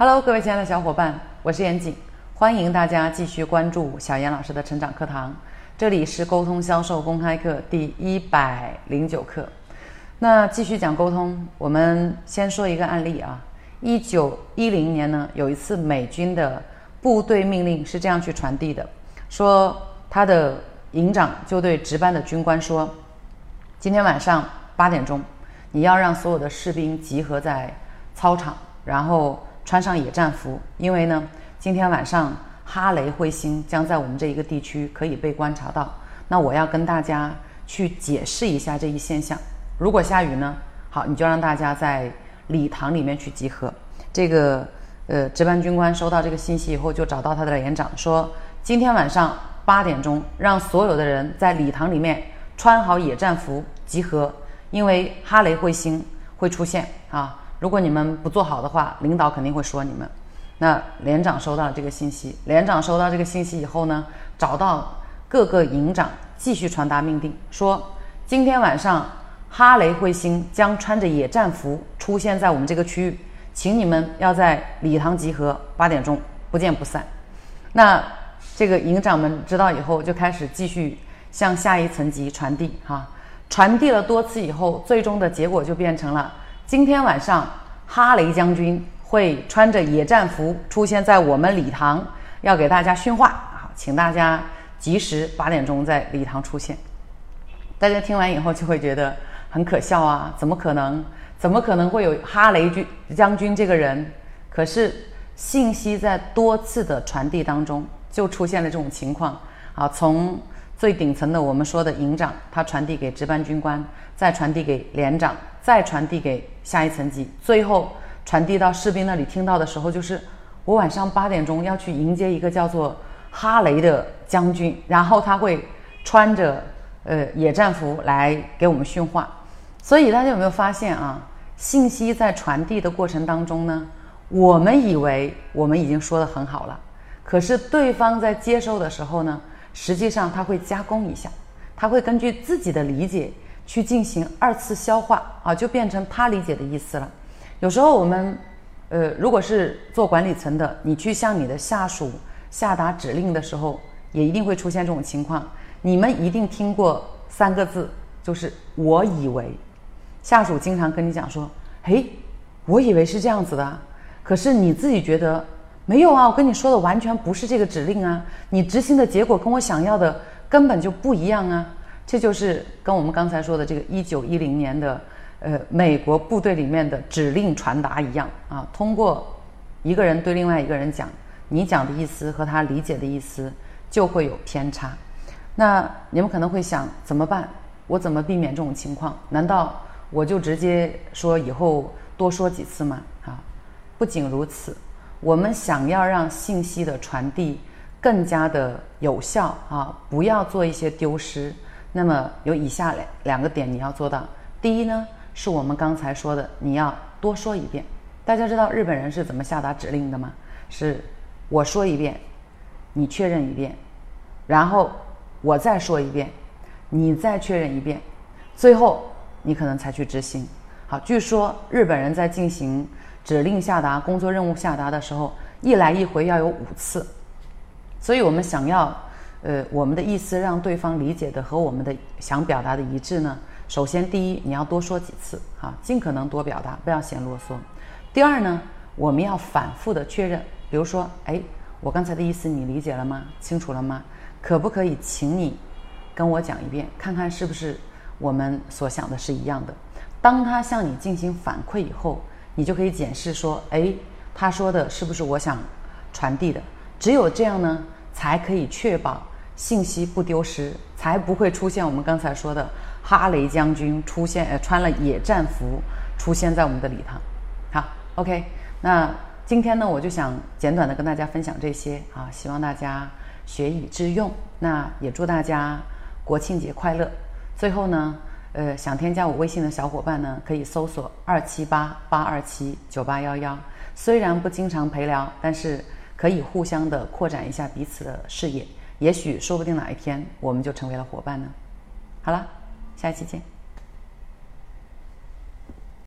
Hello，各位亲爱的小伙伴，我是严谨，欢迎大家继续关注小严老师的成长课堂。这里是沟通销售公开课第一百零九课。那继续讲沟通，我们先说一个案例啊。一九一零年呢，有一次美军的部队命令是这样去传递的：说他的营长就对值班的军官说，今天晚上八点钟，你要让所有的士兵集合在操场，然后。穿上野战服，因为呢，今天晚上哈雷彗星将在我们这一个地区可以被观察到。那我要跟大家去解释一下这一现象。如果下雨呢，好，你就让大家在礼堂里面去集合。这个呃，值班军官收到这个信息以后，就找到他的连长说，今天晚上八点钟，让所有的人在礼堂里面穿好野战服集合，因为哈雷彗星会出现啊。如果你们不做好的话，领导肯定会说你们。那连长收到这个信息，连长收到这个信息以后呢，找到各个营长继续传达命令，说今天晚上哈雷彗星将穿着野战服出现在我们这个区域，请你们要在礼堂集合，八点钟不见不散。那这个营长们知道以后，就开始继续向下一层级传递，哈，传递了多次以后，最终的结果就变成了。今天晚上，哈雷将军会穿着野战服出现在我们礼堂，要给大家训话啊，请大家及时八点钟在礼堂出现。大家听完以后就会觉得很可笑啊，怎么可能？怎么可能会有哈雷军将军这个人？可是信息在多次的传递当中，就出现了这种情况啊，从。最顶层的，我们说的营长，他传递给值班军官，再传递给连长，再传递给下一层级，最后传递到士兵那里听到的时候，就是我晚上八点钟要去迎接一个叫做哈雷的将军，然后他会穿着呃野战服来给我们训话。所以大家有没有发现啊？信息在传递的过程当中呢，我们以为我们已经说的很好了，可是对方在接收的时候呢？实际上他会加工一下，他会根据自己的理解去进行二次消化啊，就变成他理解的意思了。有时候我们，呃，如果是做管理层的，你去向你的下属下达指令的时候，也一定会出现这种情况。你们一定听过三个字，就是“我以为”。下属经常跟你讲说：“嘿，我以为是这样子的，可是你自己觉得。”没有啊，我跟你说的完全不是这个指令啊！你执行的结果跟我想要的根本就不一样啊！这就是跟我们刚才说的这个一九一零年的，呃，美国部队里面的指令传达一样啊。通过一个人对另外一个人讲，你讲的意思和他理解的意思就会有偏差。那你们可能会想怎么办？我怎么避免这种情况？难道我就直接说以后多说几次吗？啊，不仅如此。我们想要让信息的传递更加的有效啊，不要做一些丢失。那么有以下两两个点你要做到。第一呢，是我们刚才说的，你要多说一遍。大家知道日本人是怎么下达指令的吗？是我说一遍，你确认一遍，然后我再说一遍，你再确认一遍，最后你可能才去执行。好，据说日本人在进行。指令下达、工作任务下达的时候，一来一回要有五次，所以我们想要，呃，我们的意思让对方理解的和我们的想表达的一致呢。首先，第一，你要多说几次，哈，尽可能多表达，不要嫌啰嗦。第二呢，我们要反复的确认，比如说，哎，我刚才的意思你理解了吗？清楚了吗？可不可以请你跟我讲一遍，看看是不是我们所想的是一样的？当他向你进行反馈以后。你就可以检视说，哎，他说的是不是我想传递的？只有这样呢，才可以确保信息不丢失，才不会出现我们刚才说的哈雷将军出现，呃，穿了野战服出现在我们的礼堂。好，OK，那今天呢，我就想简短的跟大家分享这些啊，希望大家学以致用。那也祝大家国庆节快乐。最后呢。呃，想添加我微信的小伙伴呢，可以搜索二七八八二七九八幺幺。虽然不经常陪聊，但是可以互相的扩展一下彼此的视野，也许说不定哪一天我们就成为了伙伴呢。好了，下期见。